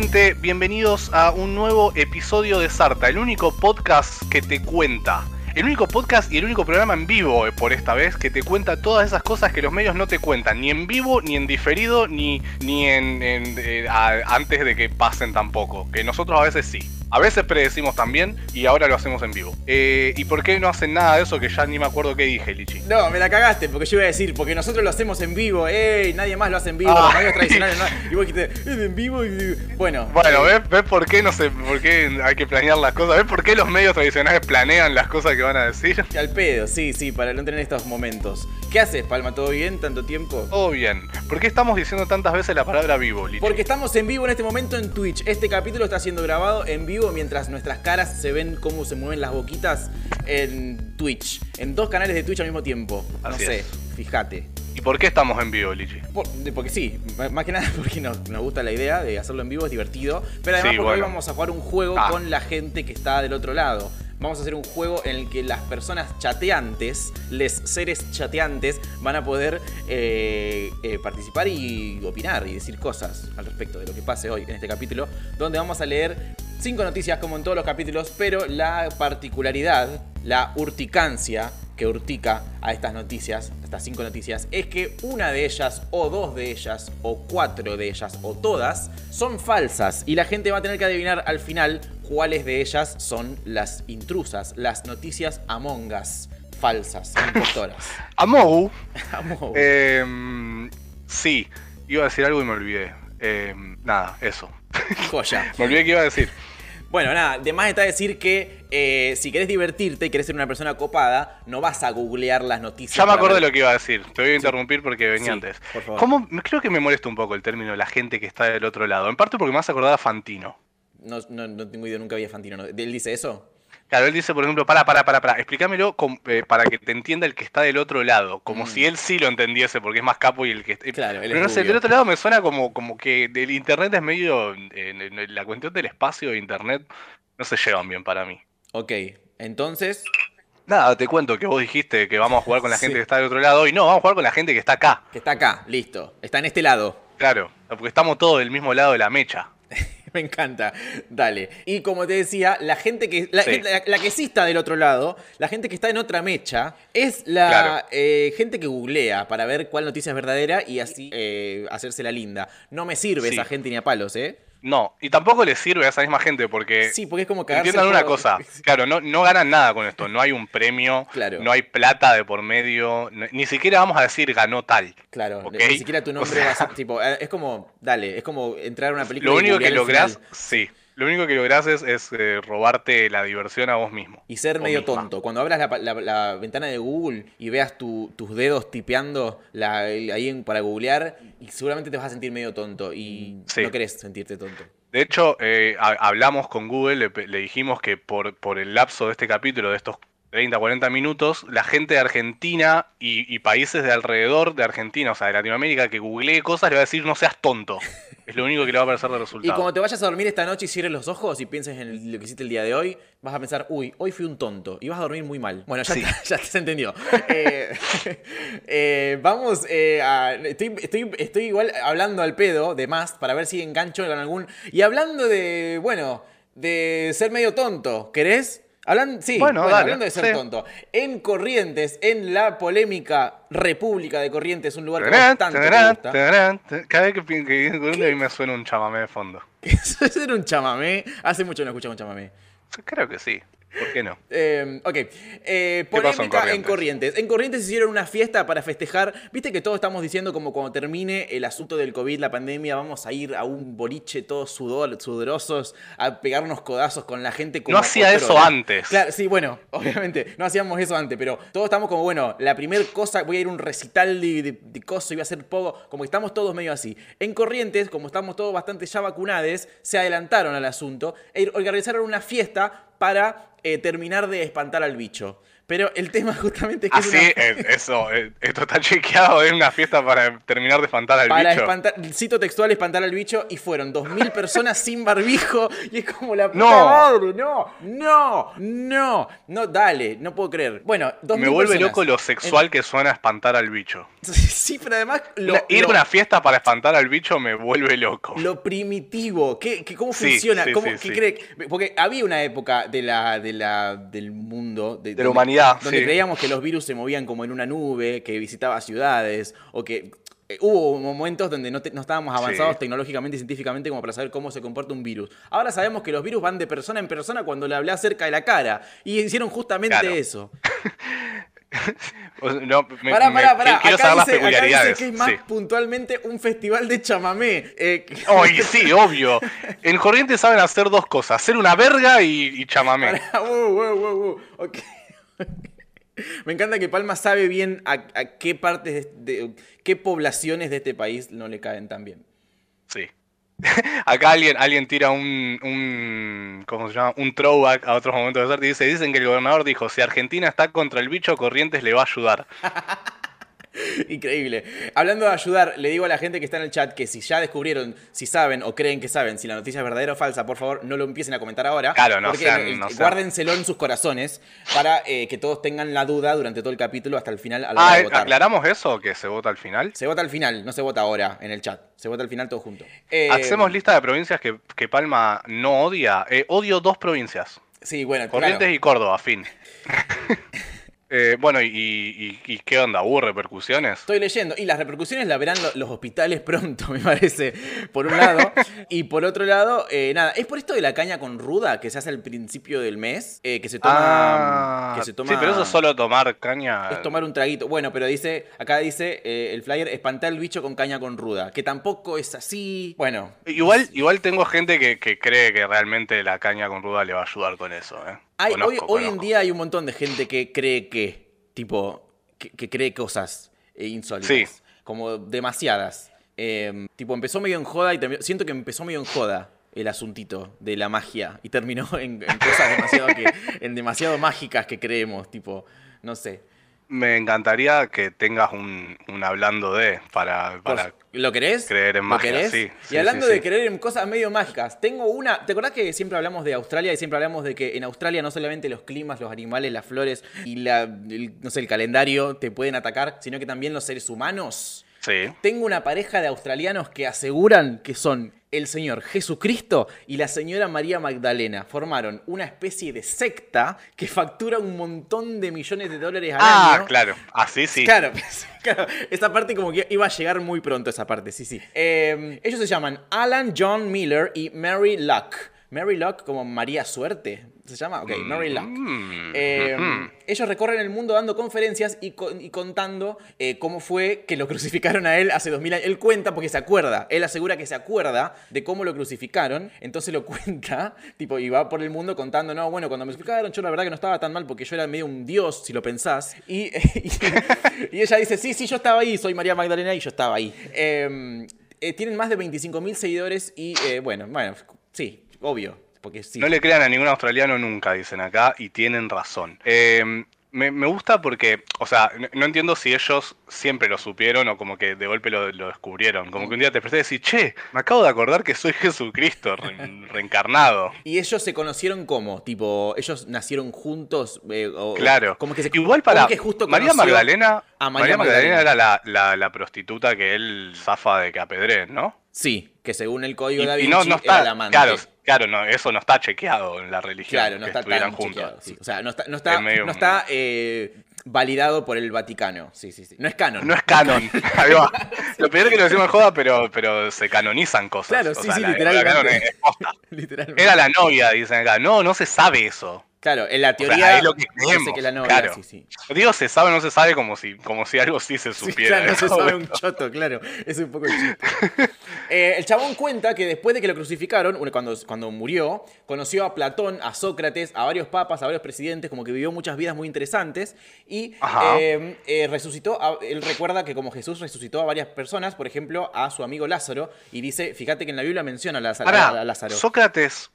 Gente, bienvenidos a un nuevo episodio de Sarta, el único podcast que te cuenta. El único podcast y el único programa en vivo eh, por esta vez que te cuenta todas esas cosas que los medios no te cuentan, ni en vivo, ni en diferido, ni, ni en, eh, antes de que pasen tampoco, que nosotros a veces sí. A veces predecimos también y ahora lo hacemos en vivo. Eh, ¿Y por qué no hacen nada de eso que ya ni me acuerdo qué dije, Lichi? No, me la cagaste, porque yo iba a decir, porque nosotros lo hacemos en vivo, ¡ey! Nadie más lo hace en vivo, Ah. los medios tradicionales no. Y vos dijiste, "Es en vivo y. Bueno. Bueno, eh, ¿ves, ¿ves por qué no sé, por qué hay que planear las cosas? ¿Ves por qué los medios tradicionales planean las cosas que van a decir? Al pedo, sí, sí, para no tener estos momentos. ¿Qué haces, Palma? ¿Todo bien? ¿Tanto tiempo? Todo bien. ¿Por qué estamos diciendo tantas veces la palabra vivo, Lichi? Porque estamos en vivo en este momento en Twitch. Este capítulo está siendo grabado en vivo mientras nuestras caras se ven cómo se mueven las boquitas en Twitch. En dos canales de Twitch al mismo tiempo. No sé, es. Fíjate. ¿Y por qué estamos en vivo, Lichi? Por- porque sí, más que nada porque nos, nos gusta la idea de hacerlo en vivo, es divertido. Pero además Sí, porque hoy bueno. vamos a jugar un juego Ah. con la gente que está del otro lado. Vamos a hacer un juego en el que las personas chateantes, les seres chateantes, van a poder eh, eh, participar y opinar y decir cosas al respecto de lo que pase hoy en este capítulo, donde vamos a leer cinco noticias como en todos los capítulos, pero la particularidad, la urticancia que urtica a estas noticias, a estas cinco noticias, es que una de ellas, o dos de ellas, o cuatro de ellas, o todas, son falsas. Y la gente va a tener que adivinar al final cuáles de ellas son las intrusas, las noticias Among Us falsas, impostoras. Amou. Among Us. Eh, sí, iba a decir algo y me olvidé. Eh, nada, eso. Joya. Me olvidé que iba a decir. Bueno, nada, de más está decir que eh, si querés divertirte y querés ser una persona copada, no vas a googlear las noticias. Ya me acordé de lo que iba a decir. Te voy a interrumpir porque venía Sí, antes. por favor. ¿Cómo? Creo que me molesta un poco el término la gente que está del otro lado. En parte porque me has acordado a Fantino. No, no, no tengo idea, nunca había Fantino. ¿no? ¿Él dice eso? Claro, él dice, por ejemplo, para, para, para, para, explícamelo eh, para que te entienda el que está del otro lado, como Mm. si él sí lo entendiese, porque es más capo y el que... eh, Claro, él es Pero no sé, del otro lado me suena como, como que del internet es medio... la cuestión del espacio de internet no se llevan bien para mí. Ok, entonces. Nada, te cuento que vos dijiste que vamos a jugar con la Sí. gente que está del otro lado y no, vamos a jugar con la gente que está acá. Que está acá, listo. Está en este lado. Claro, porque estamos todos del mismo lado de la mecha. Me encanta. Dale. Y como te decía, la gente que. La, Sí. gente- la- la que sí está del otro lado, la gente que está en otra mecha, es la Claro. eh, gente que googlea para ver cuál noticia es verdadera y así eh, hacerse la linda. No me sirve Sí. esa gente ni a palos, ¿eh? No, y tampoco le sirve a esa misma gente porque... Sí, porque es como Entiendan una cosa, claro, no, no ganan nada con esto, no hay un premio, Claro. no hay plata de por medio, ni siquiera vamos a decir ganó tal. Claro, ni siquiera tu nombre O sea- va a ser tipo. eh, Es como. Dale, es como entrar a una película. Lo único que lográs, sí, lo único que lográs es, es, eh, robarte la diversión a vos mismo. Y ser medio misma. tonto. Cuando abras la, la- la ventana de Google y veas tu- tus dedos tipeando la- ahí en- para googlear, y seguramente te vas a sentir medio tonto. Y Sí. no querés sentirte tonto. De hecho, eh, ha- hablamos con Google, le dijimos que por, por el lapso de este capítulo, de estos 30, 40 minutos, la gente de Argentina y, y países de alrededor de Argentina, o sea, de Latinoamérica, que googlee cosas, le va a decir no seas tonto. Es lo único que le va a aparecer de Y resultado. cuando te vayas a dormir esta noche y cierres los ojos y pienses en lo que hiciste el día de hoy, vas a pensar, uy, hoy fui un tonto. Y vas a dormir muy mal. Bueno, ya, Sí. ya se entendió. Eh, eh, vamos eh, a. Estoy, estoy, estoy igual hablando al pedo de más para ver si engancho con algún. Y hablando de. Bueno, de ser medio tonto. ¿Querés? Hablan, sí, Bueno, bueno, dale, hablando de ser sí. tonto. En Corrientes, en la polémica República de Corrientes, un lugar que Tarán, vos tanto te tarán, gusta. tarán. Cada vez que viene Colombia a mí me suena un chamamé de fondo. Eso es un chamamé. Hace mucho no escuchamos un chamamé. Creo que sí. ¿Por qué no? Eh, ok. Eh, pasó en Corrientes? En Corrientes hicieron una fiesta para festejar. Viste que todos estamos diciendo como cuando termine el asunto del COVID, la pandemia, vamos a ir a un boliche todos sudor, sudorosos a pegarnos codazos con la gente como No hacía eso antes. Claro, sí, bueno, obviamente, no hacíamos eso antes, pero todos estamos como, bueno, la primer cosa, voy a ir a un recital de, de, de cosas y voy a hacer poco, como que estamos todos medio así. En Corrientes, como estamos todos bastante ya vacunados, se adelantaron al asunto e organizaron una fiesta para eh, terminar de espantar al bicho. Pero el tema justamente es que es Así, una- eso, esto está chequeado, es una fiesta para terminar de espantar al para bicho. espantar, cito textual, espantar al bicho y fueron 2.000 personas sin barbijo y es como la puta No. madre, no, no, no, no, dale, no puedo creer. Bueno, 2.000 Me vuelve personas. loco lo sexual que suena espantar al bicho. Sí, pero además lo, ir lo- a una fiesta para espantar al bicho me vuelve loco. lo primitivo, ¿qué, qué- cómo Sí, funciona? sí, ¿Cómo, sí, qué cree? Porque había una época de la, de la, del mundo, de, la donde- humanidad, donde sí. creíamos que los virus se movían como en una nube, que visitaba ciudades, o que eh, hubo momentos donde no, te- no estábamos avanzados Sí. tecnológicamente y científicamente como para saber cómo se comporta un virus. Ahora sabemos que los virus van de persona en persona cuando le hablé cerca de la cara. Y hicieron justamente Claro. eso. No, me- Pará, pará, pará. Quiero Acá saber las dice, acá dice peculiaridades. que es más sí. puntualmente un festival de chamamé. Eh, sí, obvio. En Corrientes saben hacer dos cosas: hacer una verga y, y chamamé. Pará, wow, wow, wow, wow. Me encanta que Palma sabe bien a, a qué partes de, de- qué poblaciones de este país no le caen tan bien. Sí. Acá alguien, alguien tira un, un. ¿Cómo se llama? Un throwback a otros momentos de suerte y dice: Dicen que el gobernador dijo: Si Argentina está contra el bicho, Corrientes le va a ayudar. Increíble. Hablando de ayudar, le digo a la gente que está en el chat que si ya descubrieron, si saben o creen que saben si la noticia es verdadera o falsa, por favor no lo empiecen a comentar ahora. Claro, no porque sean- sean- guárdenselo en sus corazones para eh, que todos tengan la duda durante todo el capítulo hasta el final a la Ah, de votar. ¿aclaramos eso? ¿Que se vota al final? Se vota al final, no se vota ahora en el chat. Se vota al final todo junto. Eh, Hacemos lista de provincias que, que Palma no odia. Eh, odio dos provincias: Sí, bueno, Corrientes claro. y Córdoba, fin. Eh, bueno, y, y- y qué onda? ¿Hubo repercusiones? Estoy leyendo. Y las repercusiones las verán lo- los hospitales pronto, me parece. Por un lado. y por otro lado, eh, nada. Es por esto de la caña con ruda que se hace al principio del mes. eh, que se toma. Ah, que se toma Sí, pero eso es solo tomar caña. Es tomar un traguito. Bueno, pero dice, acá dice eh, el flyer, espantar al bicho con caña con ruda. Que tampoco es así. Bueno, Igual, igual tengo gente que, que cree que realmente la caña con ruda le va a ayudar con eso. ¿eh? Hay, Conozco, hoy, hoy en día hay un montón de gente que cree que, tipo, que, que cree cosas eh, insólitas. Sí. Como demasiadas. Eh, tipo, empezó medio en joda y terminó- siento que empezó medio en joda el asuntito de la magia y terminó en, en cosas demasiado, que, en demasiado mágicas que creemos, tipo, no sé. Me encantaría que tengas un, un hablando de para, para ¿Lo querés? creer en ¿Lo magia, querés? sí, y hablando sí, de creer en cosas medio mágicas, tengo una. ¿Te acordás que siempre hablamos de Australia y siempre hablamos de que en Australia no solamente los climas, los animales, las flores y la, el- no sé, el calendario te pueden atacar, sino que también los seres humanos? Sí. Tengo una pareja de australianos que aseguran que son el señor Jesucristo y la señora María Magdalena. Formaron una especie de secta que factura un montón de millones de dólares al Ah, año. claro. Así sí. Claro, claro, esa parte como que iba a llegar muy pronto, esa parte, sí, sí. Eh, ellos se llaman Alan John Miller y Mary Luck. Mary Luck como María Suerte, ¿se llama? Ok, Mary Luck. Mm, Eh, ujú. Ellos recorren el mundo dando conferencias y, con- y contando eh, cómo fue que lo crucificaron a él hace 2000 años. Él cuenta porque se acuerda. Él asegura que se acuerda de cómo lo crucificaron. Entonces lo cuenta, tipo, y va por el mundo contando, no, bueno, cuando me crucificaron yo la verdad que no estaba tan mal porque yo era medio un dios, si lo pensás. Y, y, y ella dice, sí, sí, yo estaba ahí, soy María Magdalena y yo estaba ahí. Eh, eh, tienen más de 25.000 seguidores y, bueno, bueno, sí, obvio. Porque sí. No le crean a ningún australiano nunca, dicen acá, y tienen razón. Eh, me, me gusta porque, o sea, no, entiendo si ellos siempre lo supieron o como que de golpe lo, lo descubrieron. Como que un día te presté y decís, che, me acabo de acordar que soy Jesucristo re- reencarnado. Y ellos se conocieron como, tipo, ellos nacieron juntos. eh, o- Claro. Como que se, Igual para que justo María Magdalena, a María María Magdalena Magdalena. era la, la- la prostituta que él zafa de que apedreen, ¿no? Sí, que según el Y, código de Da y no, no era está, la amante. claro, claro, no, eso no está chequeado en la religión. Claro, no que está estuvieran tan juntos. chequeado, sí. O sea, no está, no está, medio no está eh, validado por el Vaticano. Sí, sí, sí. No es canon. No es canon. Lo peor es que lo decimos en joda, pero, pero se canonizan cosas. Claro, O sí, sea, sí, la- es-. Literalmente. Era la novia, dicen acá. No, no se sabe eso. Claro, en la sea, teoría es lo que dice creemos, que la novia, claro. sí, sí. Digo, se sabe o no se sabe como si, como si algo sí se Sí, supiera. claro, no se ¿no? sabe un choto, claro. Es un poco el chiste. Eh, el chabón cuenta que después de que lo crucificaron, cuando, cuando murió, conoció a Platón, a Sócrates, a varios papas, a varios presidentes, como que vivió muchas vidas muy interesantes. Y eh, eh, resucitó, a- él recuerda que como Jesús resucitó a varias personas, por ejemplo, a su amigo Lázaro, y dice, fíjate que en la Biblia menciona a Lázaro. Pará, a Lázaro. Sócrates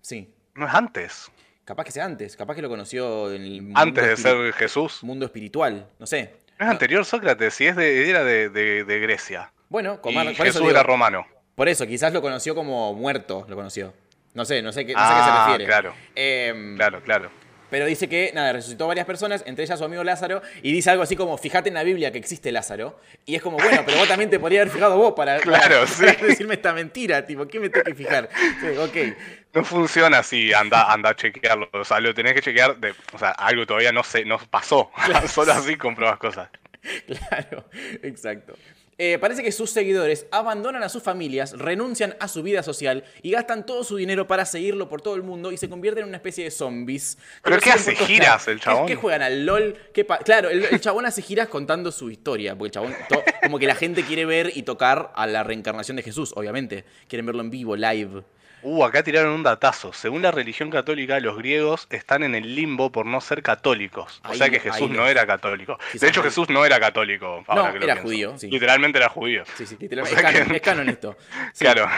Sí. no es antes. Capaz que sea antes, capaz que lo conoció en el mundo, Antes de ser Jesús. mundo espiritual, no sé. No es anterior Sócrates, si es de, era de, de- de Grecia. Bueno, Y Comar, por, eso Jesús digo- era romano. por eso, quizás lo conoció como muerto, lo conoció. No sé, no sé, qué, no sé qué se Ah, refiere. claro. Em, Claro, claro. Pero dice que, nada, resucitó varias personas, entre ellas su amigo Lázaro, y dice algo así como, fíjate en la Biblia que existe Lázaro. Y es como, bueno, pero vos también te podrías haber fijado vos para, Claro, para- sí. para decirme esta mentira, tipo, ¿qué me tengo que fijar? Sí, ok. No funciona así, anda, anda a chequearlo. O sea, lo tenés que chequear de. O sea, algo todavía no se, no pasó. Solo así comprobas cosas. Claro, exacto. Eh, parece que sus seguidores abandonan a sus familias, renuncian a su vida social y gastan todo su dinero para seguirlo por todo el mundo y se convierten en una especie de zombies. ¿Pero Que qué hace? ¿Giras el ¿Qué- chabón? ¿Qué, juegan al LOL? ¿Qué claro, el, el chabón hace giras contando su historia, porque el chabón, como que la gente quiere ver y tocar a la reencarnación de Jesús, obviamente. Quieren verlo en vivo, live. Uh, acá tiraron un datazo. Según la religión católica, los griegos están en el limbo por no ser católicos. O sea que Jesús no era católico. De hecho, ahí. Jesús no era católico. ahora No, que lo era pienso. judío, sí. Literalmente era judío. Sí, sí, literalmente. O sea es, canon, que- es canon esto. Sí. Claro.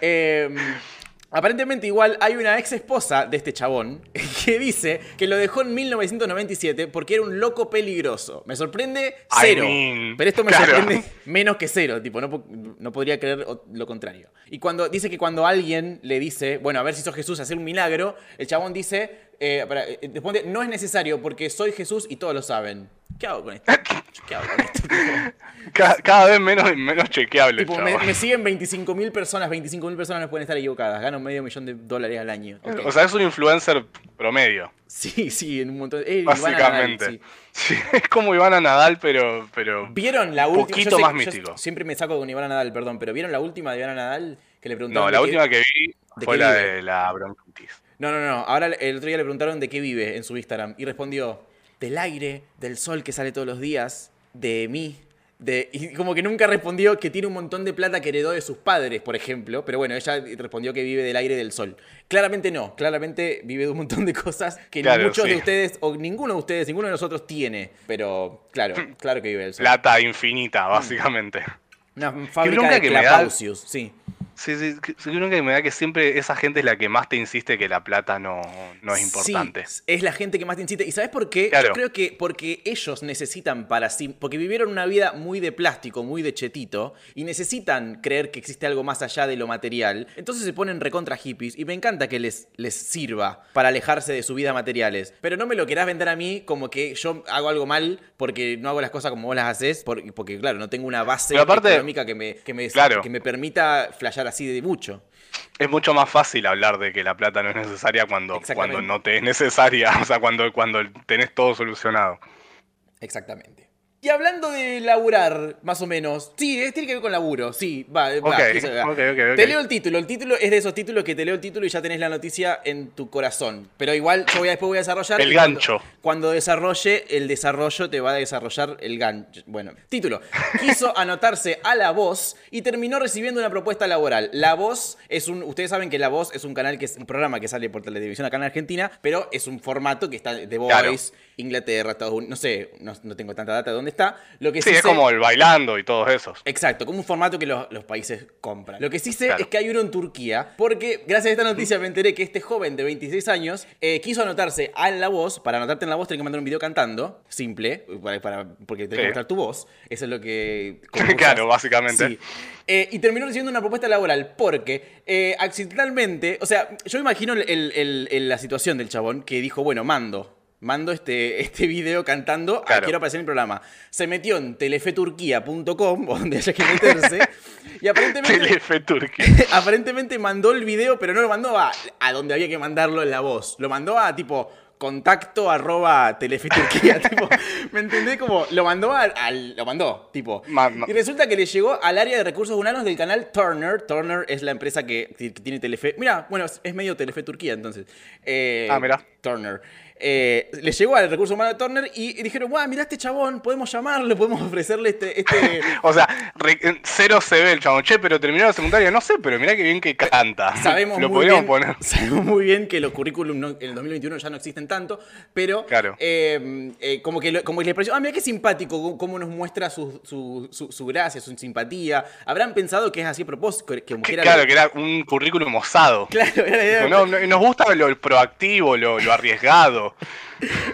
Eh, aparentemente igual hay una ex esposa de este chabón que dice que lo dejó en 1997 porque era un loco peligroso. Me sorprende I cero. mean, pero esto me claro. sorprende menos que cero. Tipo, no, no podría creer lo contrario. Y cuando dice que cuando alguien le dice, bueno, a ver si sos Jesús, hacer un milagro, el chabón dice, eh, para- eh, responde, no es necesario porque soy Jesús y todos lo saben. ¿Qué hago con esto? ¿Qué hago con esto? Cada, vez menos, menos chequeable, Tipo, me, me siguen 25.000 personas, 25.000 personas no pueden estar equivocadas. Gano medio millón de dólares al año. O sea, es un influencer promedio. sí, sí, en un montón. Eh, Básicamente. Nadal, sí. Sí, es como Ivana Nadal, pero. pero... ¿Vieron la última? Poquito sé- más siempre me saco con Ivana Nadal, perdón, pero ¿vieron la última de Ivana Nadal? Que le preguntaron. No, la qué- última que vi ¿de fue la de la bronquitis. No, no, no. Ahora el otro día le preguntaron de qué vive en su Instagram. Y respondió: del aire, del sol que sale todos los días, de mí. De, y como que nunca respondió que tiene un montón de plata que heredó de sus padres, por ejemplo. Pero bueno, ella respondió que vive del aire y del sol. Claramente no. Claramente vive de un montón de cosas que Claro, muchos de ustedes, o ninguno de ustedes, ninguno de nosotros tiene. Pero claro, claro que vive del sol. Plata infinita, básicamente. Una fábrica de que me da- Clapausius, sí. Sí, sí, creo que me da que siempre esa gente es la que más te insiste que la plata no, no es importante. Sí, es la gente que más te incita. ¿Y sabes por qué? Yo Claro. creo que porque ellos necesitan para sí, porque vivieron una vida muy de plástico, muy de chetito, y necesitan creer que existe algo más allá de lo material. Entonces se ponen recontra hippies, y me encanta que les, les sirva para alejarse de su vida materiales. Pero no me lo querás vender a mí como que yo hago algo mal porque no hago las cosas como vos las haces, por- porque claro, no tengo una base aparte- económica que me, que me, Claro. que me permita flashear así de mucho. Es mucho más fácil hablar de que la plata no es necesaria cuando, cuando no te es necesaria, o sea, cuando, cuando tenés todo solucionado. Exactamente. Y hablando de laburar, más o menos. Sí, tiene que ver con laburo, sí. Va, va, Ok, sí, va. ok. Te leo el título. El título es de esos títulos que te leo el título y ya tenés la noticia en tu corazón. Pero igual yo voy a, después voy a desarrollar. El cuando- gancho. Cuando, desarrolle, el desarrollo te va a desarrollar el gancho. Bueno, título. Quiso anotarse a La Voz y terminó recibiendo una propuesta laboral. La Voz es un... Ustedes saben que La Voz es un canal que es un programa que sale por televisión acá en Argentina, pero es un formato que está de Claro. Inglaterra, Estados Unidos, no sé, no, no tengo tanta data de dónde está. Lo que Sí, sí, es sé- como el bailando y todos esos. Exacto, como un formato que los, los países compran. Lo que sí sé Claro. es que hay uno en Turquía, porque gracias a esta noticia me enteré que este joven de 26 años eh, quiso anotarse a La Voz. Para anotarte en La Voz tenés que mandar un video cantando, simple, para, para- porque tenés que Sí. mostrar tu voz. Eso es lo que... Claro, básicamente. Sí. Eh, y terminó recibiendo una propuesta laboral porque eh, accidentalmente, o sea, yo imagino el- el- el- el- la situación del chabón que dijo, bueno, mando. Mando este, este video cantando, ah, Claro. quiero aparecer en el programa. Se metió en telefeturquía.com, donde haya que meterse, y aparentemente, Telefe Turquía. aparentemente mandó el video, pero no lo mandó a, a donde había que mandarlo en la voz. Lo mandó a tipo contacto arroba telefeturquía. tipo, ¿Me entendés? Como lo mandó al. al- lo mandó, tipo. Y resulta que le llegó al área de recursos humanos del canal Turner. Turner es la empresa que, que tiene Telefe. Mira, bueno, es, medio Telefe Turquía entonces. Eh, Ah, mirá. Turner. Eh, le llegó al recurso humano de Turner y, y dijeron, guau, mirá este chabón, podemos llamarlo, podemos ofrecerle este. este... O sea, re- cero se ve el chabón. Che, pero terminó la secundaria, no sé, pero mirá que bien que canta. Sabemos Lo muy, podríamos bien, poner. sabemos muy bien que los currículum no- en el 2021 ya no existen tanto, pero Claro. eh, eh, como, que lo- como que le pareció, ah, mira qué simpático, cómo- nos muestra su, su, su- su gracia, su simpatía. Habrán pensado que es así a propósito, que, era claro, lo- que era un currículum osado. Claro, era la idea. No, no, nos gusta lo proactivo, lo, lo lo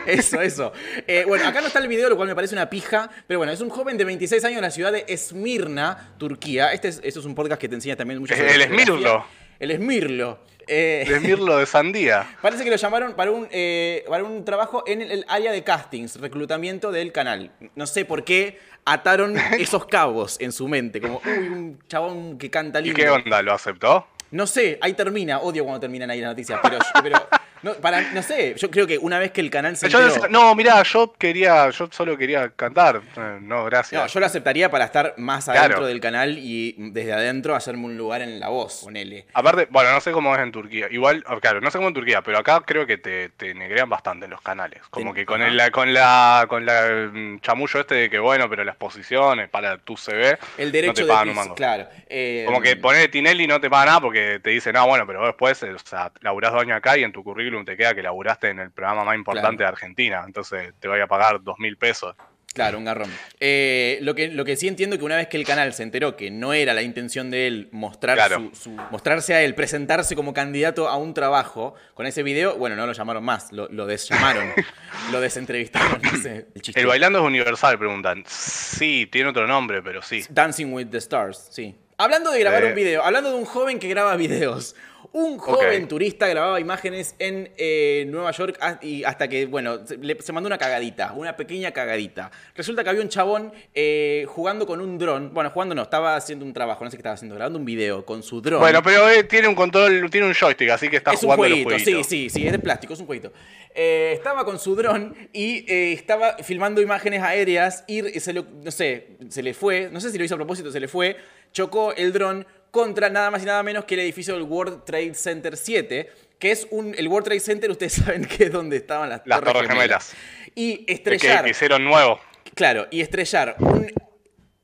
Eso, eso. Eh, bueno, acá no está el video, lo cual me parece una pija. Pero bueno, es un joven de 26 años en la ciudad de Esmirna, Turquía. Este es, esto es un podcast que te enseña también mucho sobre El. Esmirlo. El Esmirlo. Eh, De Mirlo de Sandía. Parece que lo llamaron para un, eh, para un trabajo en el, el área de castings, reclutamiento del canal. No sé por qué ataron esos cabos en su mente. Como, uy, un chabón que canta ¿Y lindo. qué onda? ¿Lo aceptó? No sé, ahí termina. Odio cuando terminan ahí las noticias. Pero, pero no, para, no sé, yo creo que una vez que el canal se Yo enteró- decía, no, mirá, yo quería, yo solo quería cantar. No, gracias. No, yo lo aceptaría para estar más adentro Claro. del canal y desde adentro hacerme un lugar en la voz, ponele. Aparte, bueno, no sé cómo es en Turquía. Igual, ah, claro, no sé cómo en Turquía, pero acá creo que te, te negrean bastante en los canales. Como que con el, la, con la, con la mm, chamullo este de que bueno, pero las posiciones para tu CV El no derecho te de pagan un mango. claro. Eh, Como que poner Tinelli no te paga nada porque te dicen, ah, bueno, pero después, eh, o sea, laburás dos años acá y en tu currículum te queda que laburaste en el programa más importante Claro. de Argentina. Entonces te voy a pagar dos mil pesos. Claro, un garrón. Eh, lo, que, lo que sí entiendo que una vez que el canal se enteró que no era la intención de él mostrar Claro. su, su- mostrarse a él, presentarse como candidato a un trabajo con ese video, bueno, no lo llamaron más, lo, lo desllamaron, lo desentrevistaron, no sé. El bailando es universal, preguntan. Sí, tiene otro nombre, pero sí. Dancing with the Stars, sí. Hablando de grabar Eh. un video, hablando de un joven que graba videos. Un joven turista grababa imágenes en eh, Nueva York y hasta que, bueno, se, le- se mandó una cagadita, una pequeña cagadita. Resulta que había un chabón eh, jugando con un dron. Bueno, jugando no, estaba haciendo un trabajo, no sé qué estaba haciendo, grabando un video con su dron. Bueno, pero eh, tiene un control, tiene un joystick, así que está es un jugando jueguito, sí, sí, sí, es de plástico, es un jueguito. Estaba con su dron y estaba filmando imágenes aéreas y se le, no sé, se le fue, no sé si lo hizo a propósito, se le fue, chocó el dron contra nada más y nada menos que el edificio del World Trade Center 7, que es un, el World Trade Center, ustedes saben que es donde estaban las, Las Torres Gemelas. Y estrellar, que hicieron nuevo. claro, y estrellar un,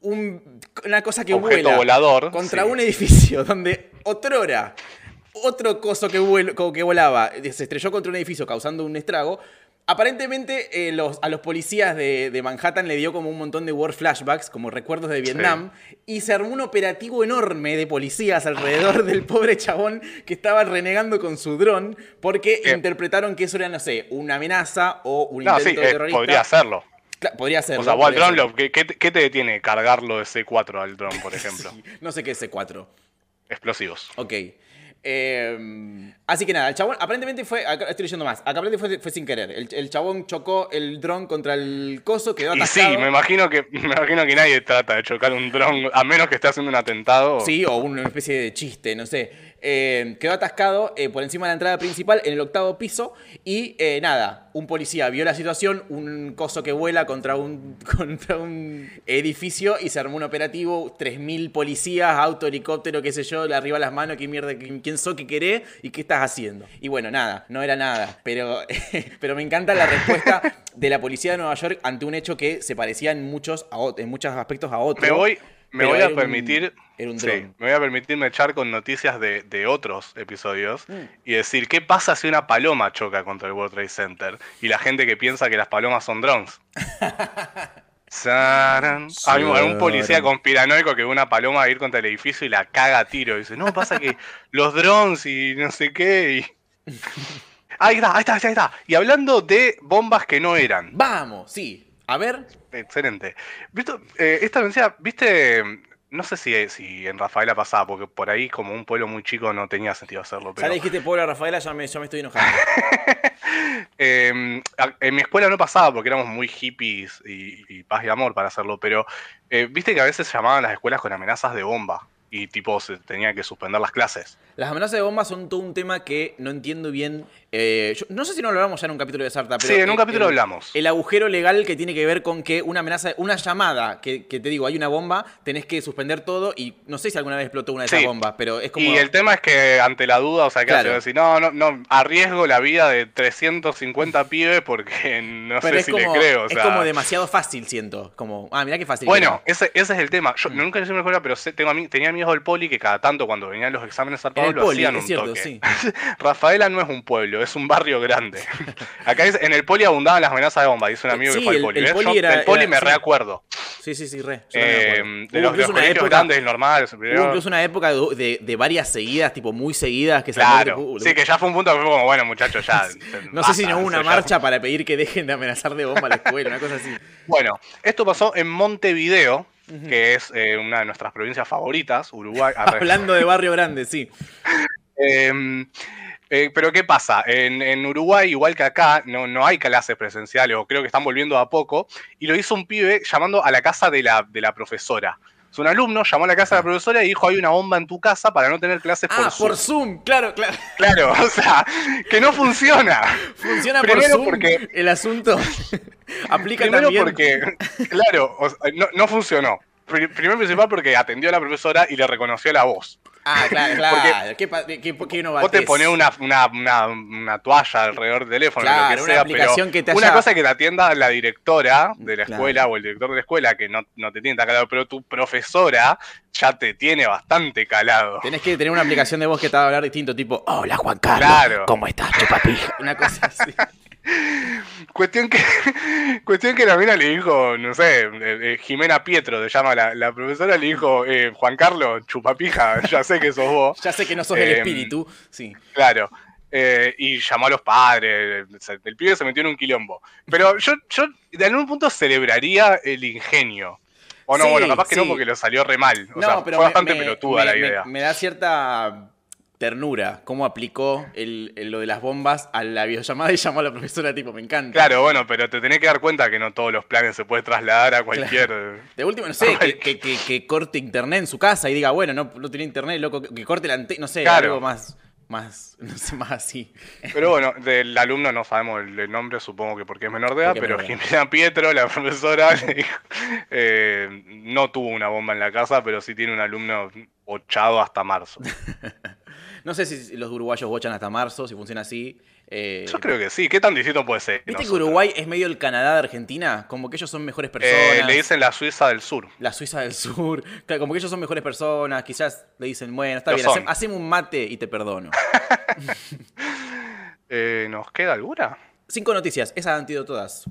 un- una cosa que Objeto vuela volador, contra sí. un edificio donde otrora otro coso que, vuel- como que volaba se estrelló contra un edificio causando un estrago. Aparentemente eh, los, a los policías de, de Manhattan le dio como un montón de war flashbacks, como recuerdos de Vietnam, y se armó un operativo enorme de policías alrededor del pobre chabón que estaba renegando con su dron porque Eh. interpretaron que eso era, no sé, una amenaza o un No, sí, intento eh, terrorista. podría hacerlo. Podría ser. O sea, vos al dron, lo- ¿qué, qué te- qué te detiene cargarlo de C4 al dron, por ejemplo? No sé qué es C4. Explosivos. Ok. Eh, así que nada, el chabón aparentemente fue. Acá estoy leyendo más. Acá aparentemente fue, fue sin querer. El, el chabón chocó el dron contra el coso, quedó Y atascado. sí, me imagino que me imagino que nadie trata de chocar un dron, a menos que esté haciendo un atentado. Sí, o una especie de chiste, no sé. Eh, quedó atascado eh, por encima de la entrada principal en el octavo piso y eh, nada, un policía vio la situación, un coso que vuela contra un, contra un edificio y se armó un operativo, 3.000 policías, auto, helicóptero, qué sé yo, le arriba las manos, qué mierda, quién, quién sos, qué querés y qué estás haciendo. Y bueno, nada, no era nada, pero, pero me encanta la respuesta de la policía de Nueva York ante un hecho que se parecía en muchos, a en muchos aspectos a otro. Me voy, me voy a un- permitir. era un sí, dron. me voy a permitirme echar con noticias de, de otros episodios Mm. y decir, ¿qué pasa si una paloma choca contra el World Trade Center? Y la gente que piensa que las palomas son drones. Saran. Hay un, hay un policía conspiranoico que ve una paloma ir contra el edificio y la caga a tiro. Y dice, no, pasa que los drones y no sé qué. y- Ahí está, ahí está, ahí está. Y hablando de bombas que no eran. Vamos, sí. A ver, Excelente. ¿Viste, eh, esta noticia, viste, no sé si, si en Rafaela pasaba, porque por ahí como un pueblo muy chico no tenía sentido hacerlo, ya pero le dijiste pobre a Rafaela, ya me, ya me estoy enojando. eh, a- en mi escuela no pasaba porque éramos muy hippies y, y paz y amor para hacerlo, pero eh, viste que a veces se llamaban las escuelas con amenazas de bomba y tipo se tenía que suspender las clases. Las amenazas de bombas son todo un tema que no entiendo bien. Eh, yo- no sé si no lo hablamos ya en un capítulo de Sarta, pero. Sí, en un el- capítulo el- hablamos. El agujero legal que tiene que ver con que una amenaza, una llamada, que, que te digo, hay una bomba, tenés que suspender todo y no sé si alguna vez explotó una de esas Sí. bombas, pero es como. Y el tema es que ante la duda, o sea, que Claro. hace decir, no, no, no, arriesgo la vida de 350 pibes porque no pero sé es si como, le creo. O es sea, como demasiado fácil, siento. Como, ah, mirá qué fácil. Bueno, que ese, ese es el tema. Mm. Yo nunca le hice una escuela, pero sé- tengo tenía amigos del poli que cada tanto cuando venían los exámenes zarpados lo poli, hacían es un cierto, toque. sí. Rafaela no es un pueblo, es un barrio grande. Acá es- en el poli abundaban las amenazas de bomba, dice un amigo Sí, que fue al el- poli. el ¿ves? poli Yo era- del poli era- me sí. reacuerdo. Sí, sí, sí, re. Eh, de los, de los incluso una época- grandes. Hubo incluso una época de, varias seguidas, tipo muy seguidas, que Claro, uh, sí, que ya fue un punto que fue como, bueno, muchachos, ya. No sé si no hubo una ya- marcha para pedir que dejen de amenazar de bomba a la escuela, una cosa así. Bueno, esto pasó en Montevideo, que es eh, una de nuestras provincias favoritas, Uruguay. Hablando de barrio grande, sí. Eh, eh, pero ¿qué pasa? En, en Uruguay, igual que acá, no, no hay clases presenciales, o creo que están volviendo a poco, y lo hizo un pibe llamando a la casa de la, de la profesora. Es un alumno, llamó a la casa de la profesora y dijo, hay una bomba en tu casa para no tener clases por Ah, Zoom. por Zoom, claro, claro. Claro, o sea, que no funciona. Funciona por Primero Zoom porque- el asunto. Aplica Primero también. porque, claro, o sea, no, no funcionó. Pri- Primero principal porque atendió a la profesora y le reconoció la voz. Ah, claro, claro. ¿Qué, qué, qué no Vos te pones una, una, una, una toalla alrededor del teléfono, Claro, lo que una sea, aplicación pero que te una haya- cosa es que te atienda la directora de la Claro. escuela o el director de la escuela, que no, no te tiene tan calado, pero tu profesora ya te tiene bastante calado. Tenés que tener una aplicación de voz que te va a hablar distinto, tipo, hola Juan Carlos, Claro. ¿cómo estás, chupapija? Una cosa así. Cuestión que, cuestión que la mina le dijo, no sé, eh, eh, Jimena Pietro, se llama la, la profesora, le dijo, eh, Juan Carlos, chupapija, ya sé que sos vos. Ya sé que no sos el Em, espíritu, sí. Claro. Eh, y llamó a los padres. El pibe se metió en un quilombo. Pero yo, yo de algún punto celebraría el ingenio. O no, Sí, bueno, capaz que no porque lo salió re mal. O No, sea, pero fue me- bastante me- pelotuda me- la idea. Me, da cierta ternura cómo aplicó el, el- lo de las bombas a la videollamada y llamó a la profesora, tipo, me encanta. Claro, bueno, pero te tenés que dar cuenta que no todos los planes se pueden trasladar a cualquier. De último, no sé, que, que- que- que corte internet en su casa y diga, bueno, no, no tiene internet, loco, que, corte la antena, no sé, Claro. algo más, más, no sé, más así. Pero bueno, del alumno no sabemos el, nombre, supongo que porque es menor de edad, pero. Jimena Pietro, la profesora, dijo, eh, no tuvo una bomba en la casa, pero sí tiene un alumno ochado hasta marzo. No sé si los uruguayos bochan hasta marzo, si funciona así. eh, Yo creo que sí. ¿Qué tan distinto puede ser? ¿Viste que? Uruguay es medio el Canadá de Argentina? Como que ellos son mejores Eh, personas. le dicen la Suiza del Sur. La Suiza del Sur. Claro, como que ellos son mejores personas. Quizás le dicen, bueno, está Lo bien, son. hacem- haceme un mate y te perdono. Eh, ¿Nos queda alguna? Cinco noticias, esas han sido todas.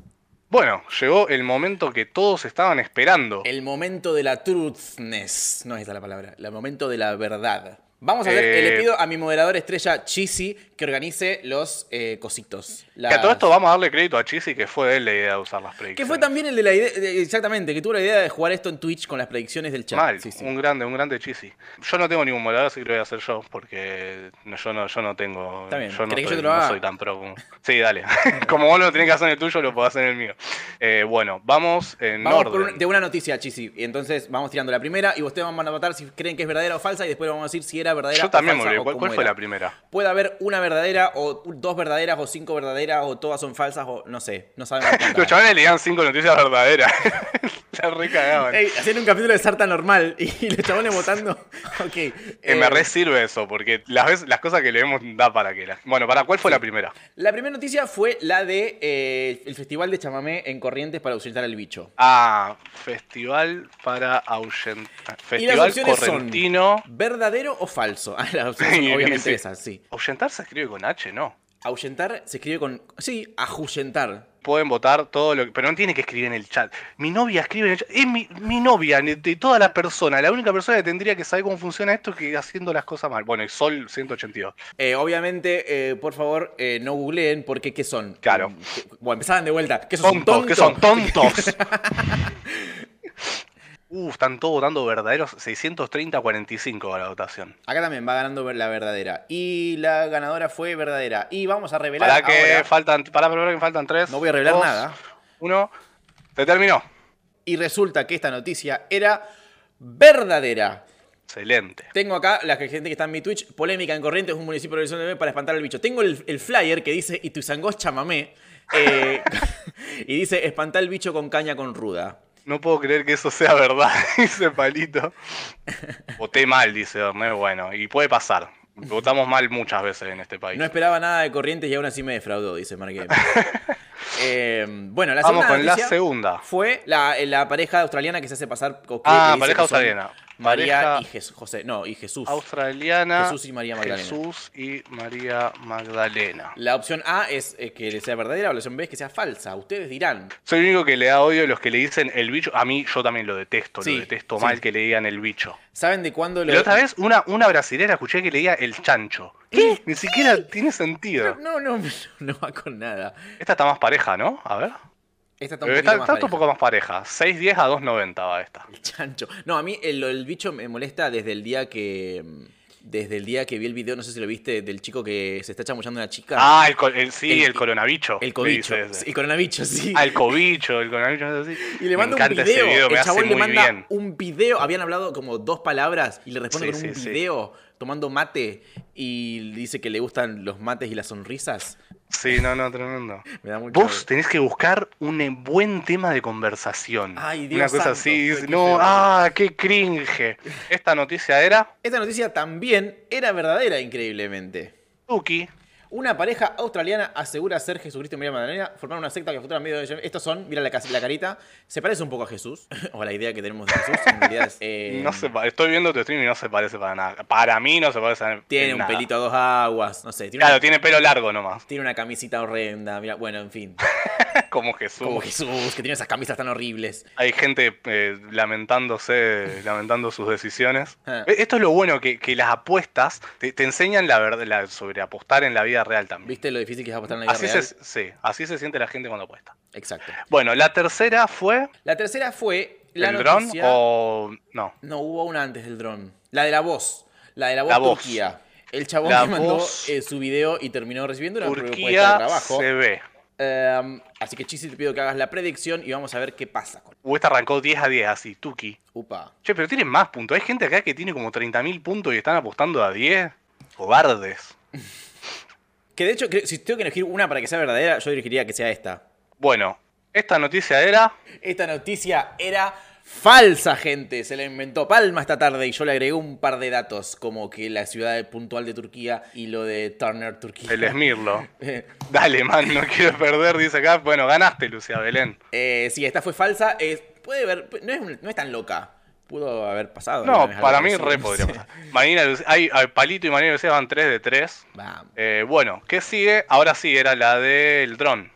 Bueno, llegó el momento que todos estaban esperando. El momento de la truthness. No es esa la palabra. El momento de la verdad. Vamos a ver, Eh, le pido a mi moderador estrella Cheesy que organice los eh, cositos. Que a todo Las- esto vamos a darle crédito a Chisi, que fue él la idea de usar las predicciones. Que fue también el de la idea, de- exactamente, que tuvo la idea de jugar esto en Twitch con las predicciones del chat. Mal, Sí, sí. un grande, un grande Chisi. Yo no tengo ningún moderador, así que lo voy a hacer yo, porque no- yo no, yo no tengo. Está bien. Yo no, ¿Querés que soy, yo te lo no haga? soy tan pro como. Sí, dale. como vos lo tenés que hacer en el tuyo, lo puedo hacer en el mío. Eh, bueno, vamos en Vamos por orden. un- de una noticia, Chisi. Y entonces vamos tirando la primera y ustedes van a votar si creen que es verdadera o falsa y después vamos a decir si era verdadera Yo también me falsa olvidé. ¿Cuál, fue la primera? Puede haber una verdadera o dos verdaderas o cinco verdaderas o todas son falsas o no sé, no sabemos. Los chavales leían cinco noticias verdaderas. La recagaban. Ey, haciendo un capítulo de Sarta normal y los chavales votando. Ok. Eh, eh, me re sirve eso, porque las, veces, las cosas que leemos da para que las... Bueno, ¿para cuál fue la primera? La primera noticia fue la de eh, el Festival de Chamamé en Corrientes para ahuyentar al bicho. Ah, Festival para ahuyentar. Y las Festival opciones correntino. son ¿verdadero o falso? Ah, las opciones son Sí, obviamente sí. esas, sí. Ahuyentar se escribe con H, ¿no? Ahuyentar se escribe con. Sí, ahuyentar. Pueden votar todo lo que. Pero no tiene que escribir en el chat. Mi novia escribe en el chat. Es mi, mi novia, de todas las personas. La única persona que tendría que saber cómo funciona esto es que haciendo las cosas mal. Bueno, y Sol 182. Eh, obviamente, eh, por favor, eh, no googleen porque ¿qué son? Claro. ¿qué- Bueno, empezaban de vuelta. ¿Qué sos un Tontos, tonto? que son tontos. Uh, están todos votando verdaderos. 630 a 45 a la votación. Acá también va ganando la verdadera. Y la ganadora fue verdadera. Y vamos a revelar Para que ahora. faltan. Para que faltan tres. No voy a revelar dos, nada. Uno. Se terminó. Y resulta que esta noticia era verdadera. Excelente. Tengo acá la gente que está en mi Twitch. Polémica en Corrientes, un municipio de Horizonte para espantar al bicho. Tengo el, el flyer que dice Ituzangos chamamé. eh, y dice espantar al bicho con caña con ruda. No puedo creer que eso sea verdad, dice Palito. Voté mal, dice Ernest. Bueno, y puede pasar. Votamos mal muchas veces en este país. No esperaba nada de Corrientes y aún así me defraudó, dice Gamer. Eh, bueno, la Vamos segunda con la segunda. fue la, la pareja australiana que se hace pasar. Ah, pareja son australiana. María y Jes- José. No, y Jesús. australiana. Jesús y María Magdalena. Jesús y María Magdalena. La opción A es eh, que sea verdadera, la opción B es que sea falsa. Ustedes dirán. Soy el único que le da odio a los que le dicen el bicho. A mí yo también lo detesto, Sí, lo detesto sí. mal que le digan el bicho. ¿Saben de cuándo lo.? La otra vez, una, una brasilera escuché que le diga el chancho. ¿Qué? Ni siquiera tiene sentido. No, no, no, no va con nada. Esta está más pareja, ¿no? A ver. Esta está un Pero poquito está, más está un pareja. poco más pareja. 6.10 a 2.90 va esta. El chancho. No, a mí el, bicho me molesta desde el día que. Desde el día que vi el video, no sé si lo viste, del chico que se está chamullando a una chica. Ah, el, sí, El- el, coronabicho. el cobicho. Sí, el coronavicho, sí. Ah, el cobicho, el coronavicho. es así. Y le manda me un video. ese video, me el chabón le manda bien. un video. Habían hablado como dos palabras y le responde Sí, con un sí, sí. video tomando mate y dice que le gustan los mates y las sonrisas. Sí, no, no, tremendo. Me da mucho. Vos tenés que buscar un buen tema de conversación. Ay, Dios Una cosa santo, así. No, ah, qué cringe. Esta noticia era Esta noticia también era verdadera, increíblemente. Tuki. Una pareja australiana asegura ser Jesucristo y María Magdalena, formar una secta que futura medio de... Estos son, mira la, la carita, se parece un poco a Jesús, o a la idea que tenemos de Jesús, en realidad es, eh, No se estoy viendo tu stream y no se parece para nada. Para mí no se parece a Tiene en un nada. pelito a dos aguas, no sé, tiene, Claro, una, tiene pelo largo nomás. tiene una camisita horrenda, mira, bueno, en fin, Como Jesús. como Jesús, que tiene esas camisas tan horribles. Hay gente eh, lamentándose, lamentando sus decisiones. Ah. Eh, Esto es lo bueno, que, que las apuestas te, te enseñan la verdad sobre apostar en la vida real también. ¿Viste lo difícil que es apostar en la vida Así real? se, sí, así se siente la gente cuando apuesta. Exacto. Bueno, la tercera fue La tercera fue la el dron o no. No, hubo una antes del dron. La de la voz. La de la voz, La voz. Turquía. El chabón La que mandó voz. eh, su video y terminó recibiendo una propuesta de Turquía trabajo. se ve. Em, así que Chisi te pido que hagas la predicción y vamos a ver qué pasa con. Esta arrancó 10 a 10, así, Tuki. Upa. Che, pero tienen más puntos. Hay gente acá que tiene como 30.000 puntos y están apostando a 10. Cobardes. Que de hecho, si tengo que elegir una para que sea verdadera, yo elegiría que sea esta. Bueno, esta noticia era. Esta noticia era falsa, gente. Se la inventó Palma esta tarde y yo le agregué un par de datos, como que la ciudad puntual de Turquía y lo de Turner, Turquía. El Esmirlo. Eh, Dale, man, no quiero perder, dice acá. Bueno, ganaste, Lucia Belén. eh, sí, esta fue falsa. eh, puede ver, no es, no es tan loca. Pudo haber pasado. No, para mí re podría pasar. Marina hay, hay Palito y Marina Lucía van 3 de 3. Vamos. Eh, bueno, ¿qué sigue? Ahora sí, era la del dron.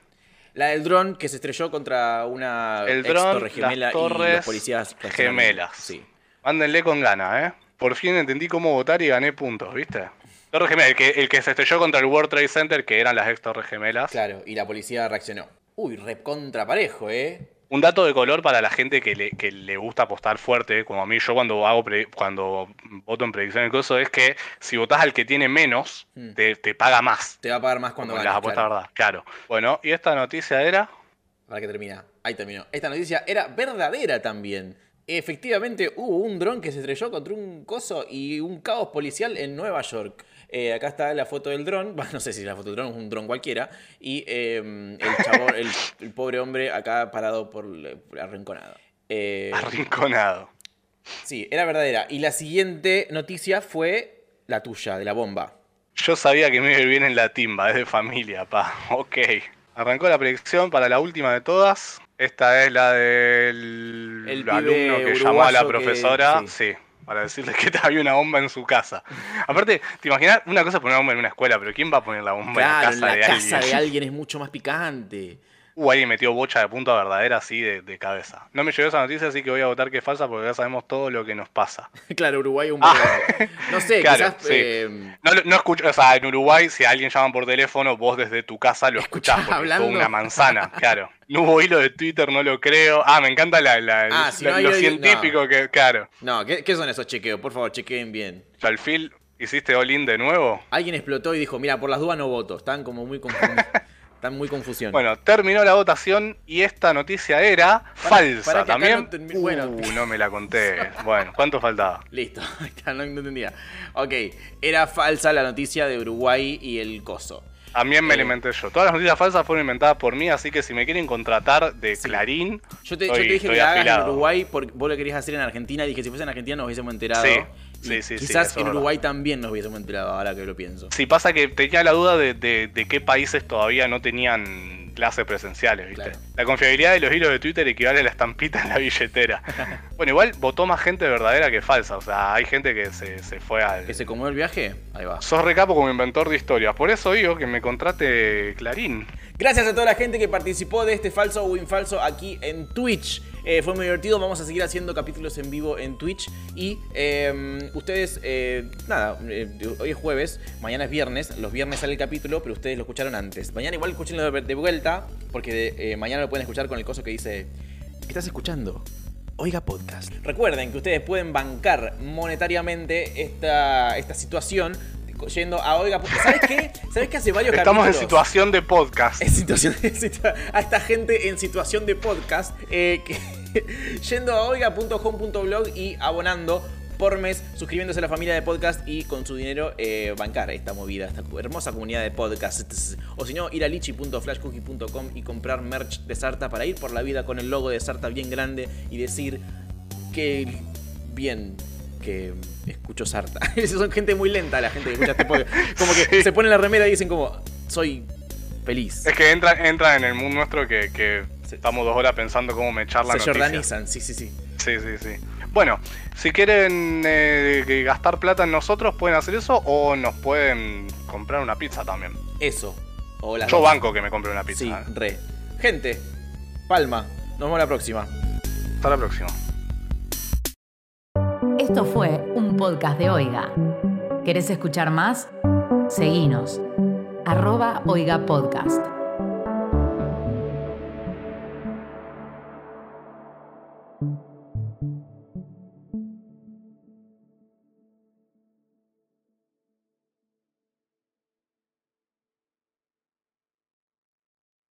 La del dron que se estrelló contra una El ex dron, torre gemela las y torres los policías gemelas. Sí. Mándenle con ganas, ¿eh? Por fin entendí cómo votar y gané puntos, ¿viste? Torre Gemela, el que, el que se estrelló contra el World Trade Center, que eran las ex Torres Gemelas. Claro, y la policía reaccionó. Uy, re contra parejo, ¿eh? Un dato de color para la gente que le, que le gusta apostar fuerte, como a mí, yo cuando hago pre- cuando voto en predicción y cosas, es que si votás al que tiene menos, Hmm. te, te paga más. Te va a pagar más cuando ganes, las apuestas, claro. ¿verdad? Claro. Bueno, y esta noticia era. Para que termina. Ahí terminó. Esta noticia era verdadera también. Efectivamente, hubo un dron que se estrelló contra un coso y un caos policial en Nueva York. Eh, acá está la foto del dron. No sé si la foto del dron es un dron cualquiera. Y eh, el chabón, el, el pobre hombre acá parado por, por arrinconado. Eh, Arrinconado. sí, era verdadera. Y la siguiente noticia fue la tuya, de la bomba. Yo sabía que me iba a ir bien en la timba, es de familia, pa. Ok. Arrancó la predicción para la última de todas. Esta es la del El alumno que llamó a la que- profesora. sí. Sí. Para decirle que había una bomba en su casa. Aparte, ¿te imaginas? Una cosa es poner una bomba en una escuela, pero ¿quién va a poner la bomba Claro, en la casa, en la de, casa alguien? de alguien es mucho más picante. Uh, alguien metió bocha de punta verdadera así de, de cabeza. No me llegó esa noticia, así que voy a votar que es falsa porque ya sabemos todo lo que nos pasa. Claro, Uruguay un Ah. No sé, Claro, quizás. sí. eh, No, no escucho, o sea, en Uruguay, si a alguien llaman por teléfono, vos desde tu casa lo escuchás, Escuchás porque es una manzana, claro. No hubo hilo de Twitter, no lo creo. Ah, me encanta la, la- Ah, si la- no hay lo científico que, claro. No, ¿qué, qué son esos chequeos? Por favor, chequeen bien. Yalfil, ¿hiciste all-in de nuevo? Alguien explotó y dijo, mira, por las dudas no voto. Están como muy confundidos. Están muy confusión. Bueno, terminó la votación y esta noticia era falsa para también. no bueno. Uh, no me la conté. Bueno, ¿cuánto faltaba? Listo, está, no, no entendía. Ok, era falsa la noticia de Uruguay y el coso. También me Eh. la inventé yo. Todas las noticias falsas fueron inventadas por mí, así que si me quieren contratar de Sí. Clarín, Yo te, yo te dije que la hagas en. Uruguay porque vos lo querías hacer en Argentina. Dije, si fuese en Argentina nos hubiésemos enterado. Sí, sí, sí, sí, Quizás en Uruguay también nos hubiésemos enterado, ahora que lo pienso. Si pasa que tenía la duda de, de- de qué países todavía no tenían clases presenciales, ¿viste? Claro. La confiabilidad de los hilos de Twitter equivale a la estampita en la billetera. bueno, igual votó más gente verdadera que falsa. O sea, hay gente que se, se fue al. ¿Que se comió el viaje? Ahí va. Sos recapo como inventor de historias. Por eso digo que me contrate Clarín. Gracias a toda la gente que participó de este falso o infalso aquí en Twitch. Eh, fue muy divertido, vamos a seguir haciendo capítulos en vivo en Twitch. Y eh, ustedes, eh, nada, eh, hoy es jueves, mañana es viernes, los viernes sale el capítulo, pero ustedes lo escucharon antes. Mañana igual escúchenlo de, de vuelta, porque eh, mañana lo pueden escuchar con el coso que dice, ¿estás escuchando? Oiga Podcast. Recuerden que ustedes pueden bancar monetariamente esta, esta situación yendo a Oiga Podcast. ¿Sabes qué? ¿Sabes qué hace varios Estamos en situación de podcast. en situación, en situa- a esta gente en situación de podcast eh, que- yendo a oiga.home.blog y abonando por mes, suscribiéndose a la familia de podcast y con su dinero eh, bancar esta movida, esta hermosa comunidad de podcasts. O si no, ir a lichi.flashcookie.com y comprar merch de Sarta para ir por la vida con el logo de Sarta bien grande y decir que bien que escucho Sarta. Son gente muy lenta la gente que escucha este podcast. Como que se ponen la remera y dicen como, soy feliz. Es que entra, entra en el mood nuestro que, que Sí. estamos dos horas pensando cómo me echar la Se noticia. jordanizan, sí, sí, sí. Sí, sí, sí. Bueno, si quieren eh, gastar plata en nosotros, pueden hacer eso o nos pueden comprar una pizza también. Eso. O las Yo dos. banco que me compre una pizza. Sí, ¿eh? re. Gente, palma. Nos vemos la próxima. Hasta la próxima. Esto fue un podcast de Oiga. ¿Querés escuchar más? Seguinos. Arroba Oiga Podcast.